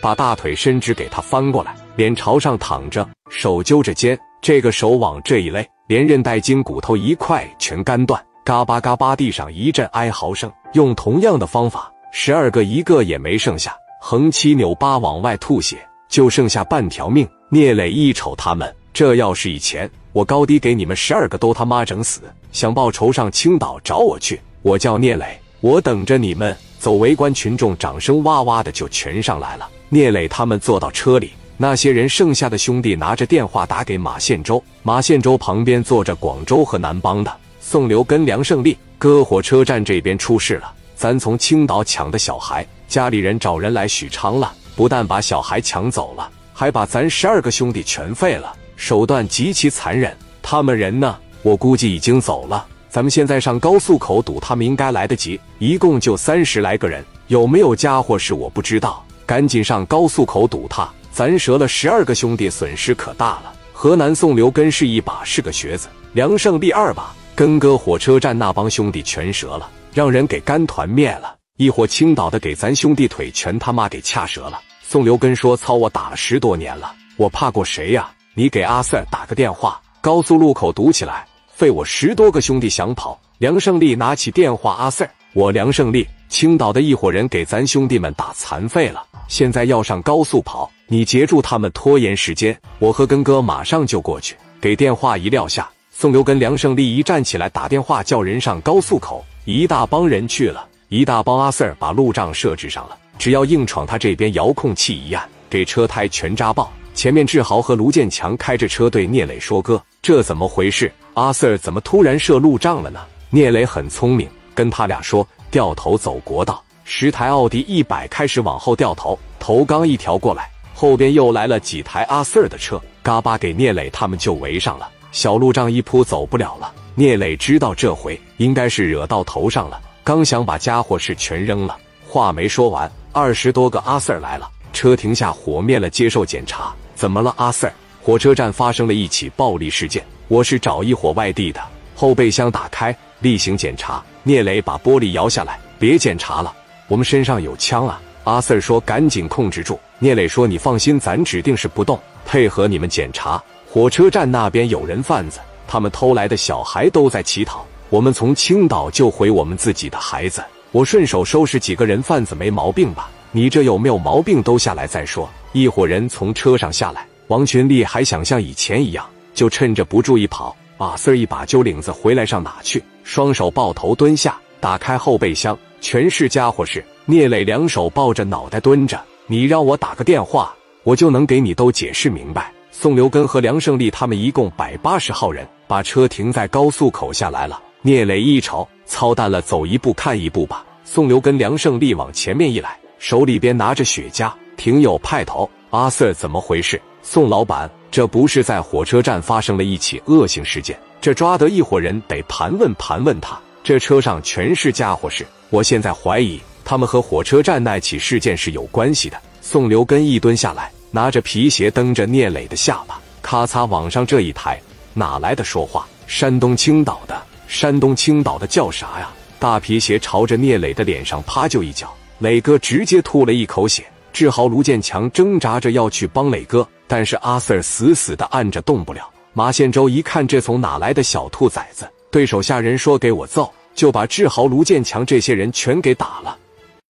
把大腿伸直给他翻过来，脸朝上躺着，手揪着肩，这个手往这一勒，连韧带筋骨头一块全干断，嘎巴嘎巴，地上一阵哀嚎声。用同样的方法，十二个一个也没剩下，横七扭八往外吐血，就剩下半条命。聂磊一瞅他们，这要是以前，我高低给你们十二个都他妈整死，想报仇上青岛找我去。我叫聂磊，我等着你们。走，围观群众掌声哇哇的就全上来了。聂磊他们坐到车里，那些人剩下的兄弟拿着电话打给马宪洲。马宪洲旁边坐着广州和南邦的宋刘跟梁胜利。哥，火车站这边出事了，咱从青岛抢的小孩，家里人找人来许昌了，不但把小孩抢走了，还把咱十二个兄弟全废了，手段极其残忍。他们人呢？我估计已经走了。咱们现在上高速口堵他们应该来得及，一共就三十来个人，有没有家伙事我不知道。赶紧上高速口堵他，咱折了十二个兄弟，损失可大了。河南宋刘根是一把是个瘸子，梁胜利二把，根哥火车站那帮兄弟全折了，让人给干团灭了。一伙青岛的给咱兄弟腿全他妈给掐折了。宋刘根说：“操，我打了十多年了，我怕过谁呀？你给阿 Sir 打个电话，高速路口堵起来。”废我十多个兄弟想跑，梁胜利拿起电话：“阿 Sir，我梁胜利，青岛的一伙人给咱兄弟们打残废了，现在要上高速跑，你截住他们，拖延时间，我和根哥马上就过去。”给电话一撂下，宋刘跟梁胜利一站起来打电话叫人上高速口，一大帮人去了，一大帮阿 Sir 把路障设置上了，只要硬闯他这边，遥控器一按，给车胎全扎爆。前面志豪和卢建强开着车对聂磊说：“哥，这怎么回事？”阿 Sir 怎么突然设路障了呢？聂磊很聪明，跟他俩说掉头走国道。十台奥迪一百开始往后掉头，头刚一调过来，后边又来了几台阿 Sir 的车，嘎巴给聂磊他们就围上了。小路障一铺走不了了。聂磊知道这回应该是惹到头上了，刚想把家伙事全扔了，话没说完，二十多个阿 Sir 来了，车停下，火灭了，接受检查。怎么了，阿 Sir？火车站发生了一起暴力事件。我是找一伙外地的，后备箱打开，例行检查。聂磊把玻璃摇下来，别检查了，我们身上有枪啊。阿 Sir 说：“赶紧控制住。”聂磊说：“你放心，咱指定是不动，配合你们检查。火车站那边有人贩子，他们偷来的小孩都在乞讨。我们从青岛救回我们自己的孩子，我顺手收拾几个人贩子，没毛病吧？你这有没有毛病？都下来再说。”一伙人从车上下来，王群力还想像以前一样。就趁着不注意跑，阿 Sir 一把揪领子回来上哪去？双手抱头蹲下，打开后备箱，全是家伙事。聂磊两手抱着脑袋蹲着，你让我打个电话，我就能给你都解释明白。宋留根和梁胜利他们一共百八十号人，把车停在高速口下来了。聂磊一瞅，操蛋了，走一步看一步吧。宋留根、梁胜利往前面一来，手里边拿着雪茄，挺有派头。阿 Sir 怎么回事？宋老板。这不是在火车站发生了一起恶性事件，这抓得一伙人得盘问盘问他。这车上全是家伙事，我现在怀疑他们和火车站那起事件是有关系的。宋留根一蹲下来，拿着皮鞋蹬着聂磊的下巴，咔嚓往上这一抬，哪来的说话？山东青岛的，山东青岛的叫啥呀？大皮鞋朝着聂磊的脸上啪就一脚，磊哥直接吐了一口血。志豪、卢建强挣扎着要去帮磊哥。但是阿 Sir 死死的按着动不了。马宪洲一看这从哪来的小兔崽子，对手下人说给我揍，就把志豪、卢建强这些人全给打了。